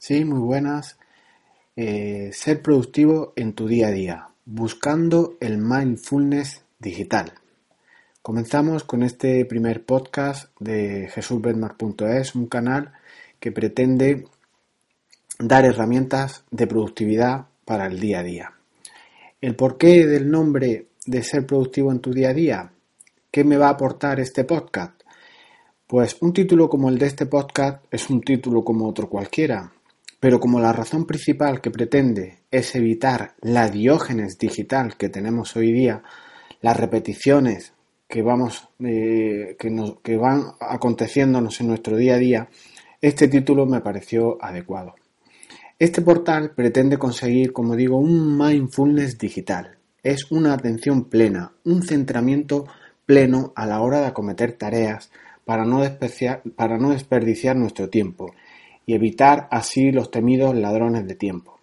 Sí, muy buenas. Eh, ser productivo en tu día a día, buscando el mindfulness digital. Comenzamos con este primer podcast de jesusbenmark.es, un canal que pretende dar herramientas de productividad para el día a día. El porqué del nombre de ser productivo en tu día a día, ¿qué me va a aportar este podcast? Pues un título como el de este podcast es un título como otro cualquiera, pero como la razón principal que pretende es evitar la diógenes digital que tenemos hoy día, las repeticiones que, vamos, eh, que, nos, que van aconteciéndonos en nuestro día a día, este título me pareció adecuado. Este portal pretende conseguir, como digo, un mindfulness digital. Es una atención plena, un centramiento pleno a la hora de acometer tareas para no, para no desperdiciar nuestro tiempo y evitar así los temidos ladrones de tiempo.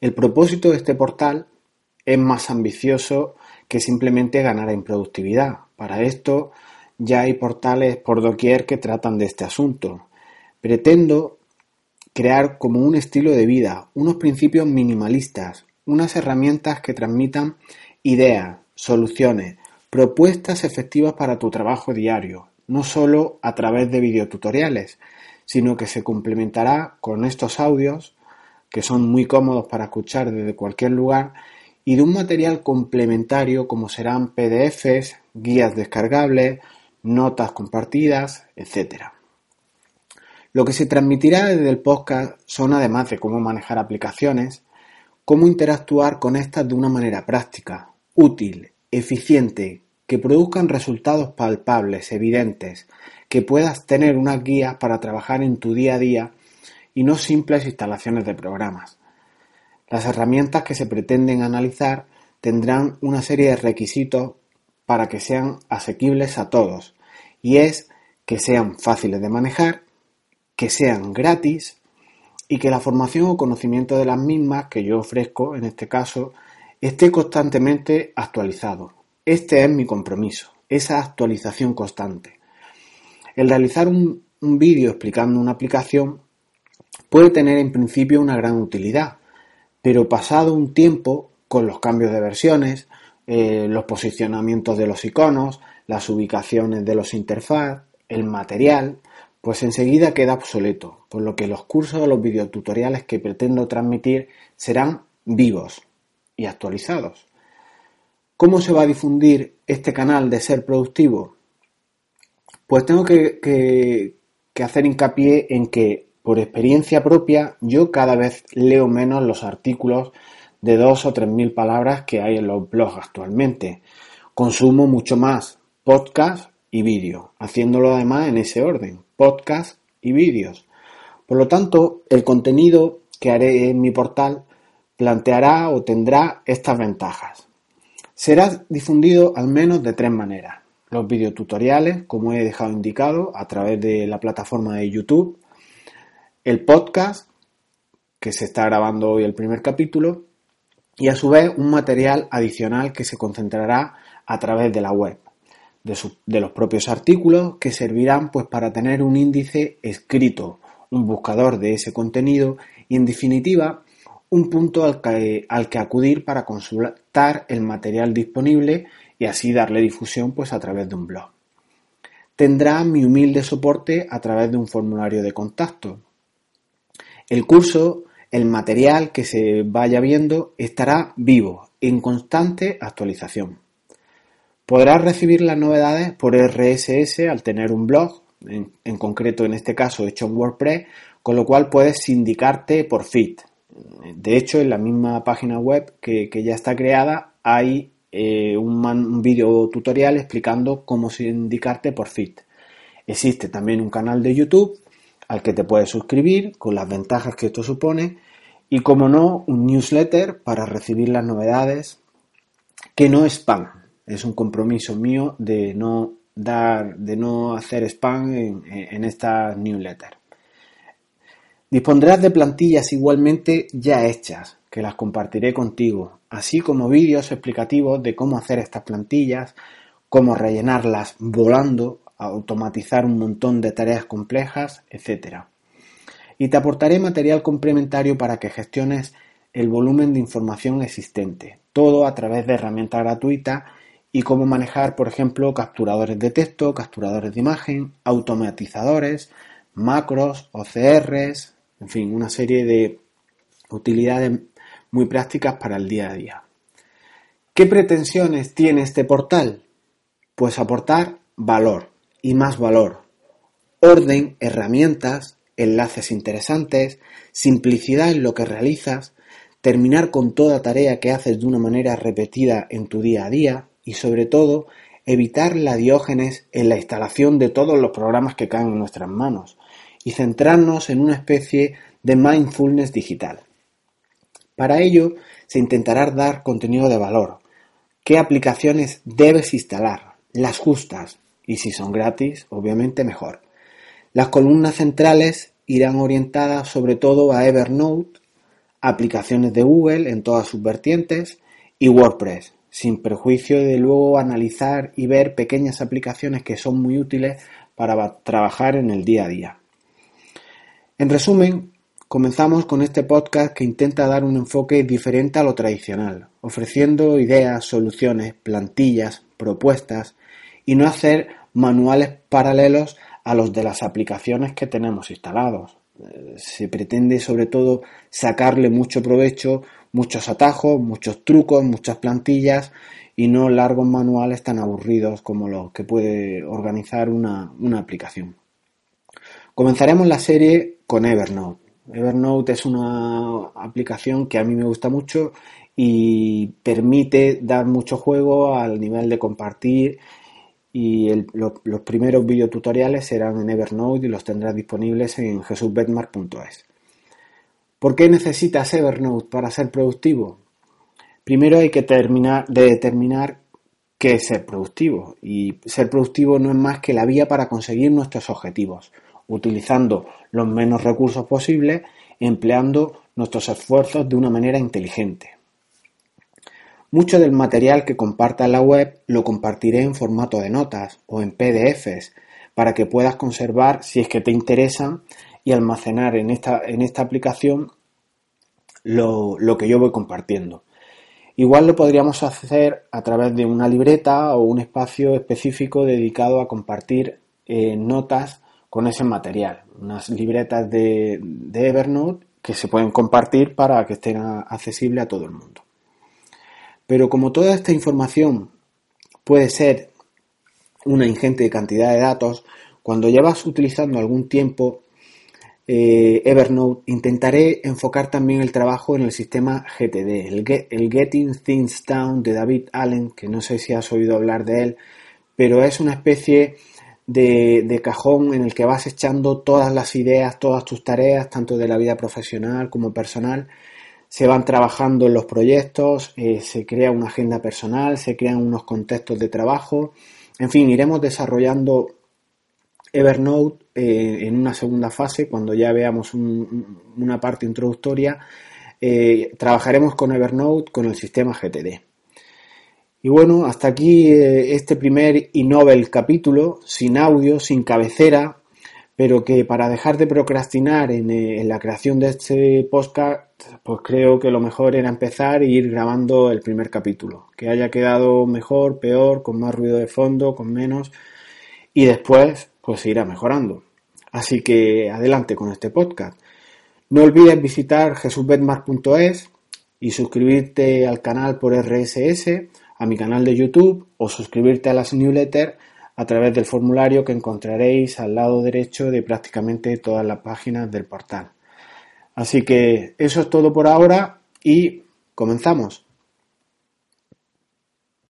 El propósito de este portal es más ambicioso que simplemente ganar en productividad. Para esto ya hay portales por doquier que tratan de este asunto. Pretendo crear como un estilo de vida, unos principios minimalistas, unas herramientas que transmitan ideas, soluciones, propuestas efectivas para tu trabajo diario, no solo a través de videotutoriales, sino que se complementará con estos audios, que son muy cómodos para escuchar desde cualquier lugar, y de un material complementario como serán PDFs, guías descargables, notas compartidas, etc. Lo que se transmitirá desde el podcast son además de cómo manejar aplicaciones, cómo interactuar con estas de una manera práctica, útil, eficiente, que produzcan resultados palpables, evidentes, que puedas tener unas guías para trabajar en tu día a día y no simples instalaciones de programas. Las herramientas que se pretenden analizar tendrán una serie de requisitos para que sean asequibles a todos y es que sean fáciles de manejar, que sean gratis y que la formación o conocimiento de las mismas que yo ofrezco en este caso esté constantemente actualizado. Este es mi compromiso, esa actualización constante. El realizar un, vídeo explicando una aplicación puede tener en principio una gran utilidad, pero pasado un tiempo, con los cambios de versiones, eh, los posicionamientos de los iconos, las ubicaciones de los interfaz, el material, pues enseguida queda obsoleto, por lo que los cursos o los videotutoriales que pretendo transmitir serán vivos y actualizados. ¿Cómo se va a difundir este canal de ser productivo? Pues tengo que, hacer hincapié en que, por experiencia propia, yo cada vez leo menos los artículos de dos o tres mil palabras que hay en los blogs actualmente. Consumo mucho más podcast y vídeo, haciéndolo además en ese orden, podcast y vídeos. Por lo tanto, el contenido que haré en mi portal planteará o tendrá estas ventajas. Será difundido al menos de tres maneras. Los videotutoriales, como he dejado indicado, a través de la plataforma de YouTube, el podcast, que se está grabando hoy el primer capítulo, y a su vez un material adicional que se concentrará a través de la web, de, los propios artículos que servirán pues para tener un índice escrito, un buscador de ese contenido. Y en definitiva un punto al que, acudir para consultar el material disponible y así darle difusión pues a través de un blog. Tendrá mi humilde soporte a través de un formulario de contacto. El curso, el material que se vaya viendo estará vivo, en constante actualización. Podrás recibir las novedades por RSS al tener un blog, en, en concreto en este caso hecho en WordPress, con lo cual puedes sindicarte por feed, de hecho, en la misma página web que, ya está creada hay eh, un, vídeo tutorial explicando cómo indicarte por Fit. Existe también un canal de YouTube al que te puedes suscribir con las ventajas que esto supone y, como no, un newsletter para recibir las novedades que no es spam. Es un compromiso mío de no dar, de no hacer spam en, en esta newsletter. Dispondrás de plantillas igualmente ya hechas, que las compartiré contigo, así como vídeos explicativos de cómo hacer estas plantillas, cómo rellenarlas volando, automatizar un montón de tareas complejas, etc. y te aportaré material complementario para que gestiones el volumen de información existente, todo a través de herramientas gratuitas y cómo manejar, por ejemplo, capturadores de texto, capturadores de imagen, automatizadores, macros, OCRs, en fin, una serie de utilidades muy prácticas para el día a día. ¿Qué pretensiones tiene este portal? Pues aportar valor y más valor, orden, herramientas, enlaces interesantes, simplicidad en lo que realizas, terminar con toda tarea que haces de una manera repetida en tu día a día y sobre todo evitar la diógenes en la instalación de todos los programas que caen en nuestras manos y centrarnos en una especie de mindfulness digital. Para ello se intentará dar contenido de valor, qué aplicaciones debes instalar, las justas y si son gratis, obviamente mejor. Las columnas centrales irán orientadas sobre todo a Evernote, aplicaciones de Google en todas sus vertientes y WordPress, sin perjuicio de luego analizar y ver pequeñas aplicaciones que son muy útiles para trabajar en el día a día. En resumen, Comenzamos con este podcast que intenta dar un enfoque diferente a lo tradicional, ofreciendo ideas, soluciones, plantillas, propuestas y no hacer manuales paralelos a los de las aplicaciones que tenemos instalados. Eh, se pretende sobre todo sacarle mucho provecho, muchos atajos, muchos trucos, muchas plantillas y no largos manuales tan aburridos como los que puede organizar una, una aplicación. Comenzaremos la serie con Evernote Evernote es una aplicación que a mí me gusta mucho y permite dar mucho juego al nivel de compartir y los primeros videotutoriales serán en Evernote y los tendrás disponibles en jesusbetmar.es. ¿Por qué necesitas Evernote para ser productivo? Primero hay que terminar de determinar qué es ser productivo y ser productivo no es más que la vía para conseguir nuestros objetivos utilizando los menos recursos posibles, empleando nuestros esfuerzos de una manera inteligente. Mucho del material que comparta en la web lo compartiré en formato de notas o en PDFs para que puedas conservar si es que te interesan y almacenar en esta, en esta aplicación lo, que yo voy compartiendo. Igual lo podríamos hacer a través de una libreta o un espacio específico dedicado a compartir eh, notas con ese material, unas libretas de, Evernote que se pueden compartir para que estén accesibles a todo el mundo. Pero como toda esta información puede ser una ingente cantidad de datos, cuando llevas utilizando algún tiempo eh, Evernote, intentaré enfocar también el trabajo en el sistema GTD, el, el, Getting Things Down de David Allen, que no sé si has oído hablar de él, pero es una especie de, cajón en el que vas echando todas las ideas, todas tus tareas, tanto de la vida profesional como personal. Se van trabajando en los proyectos, eh, se crea una agenda personal, se crean unos contextos de trabajo. En fin, iremos desarrollando Evernote eh, en una segunda fase, cuando ya veamos una parte introductoria. Eh, trabajaremos con Evernote con el sistema GTD. Y bueno, hasta aquí eh, este primer y novel capítulo, sin audio, sin cabecera, pero que para dejar de procrastinar en, eh, en, la creación de este podcast, pues creo que lo mejor era empezar e ir grabando el primer capítulo, que haya quedado mejor, peor, con más ruido de fondo, con menos, y después pues irá mejorando. Así que adelante con este podcast. No olvides visitar jesusbetmar.es y suscribirte al canal por RSS a mi canal de YouTube o suscribirte a las newsletters a través del formulario que encontraréis al lado derecho de prácticamente todas las páginas del portal. Así que eso es todo por ahora y comenzamos.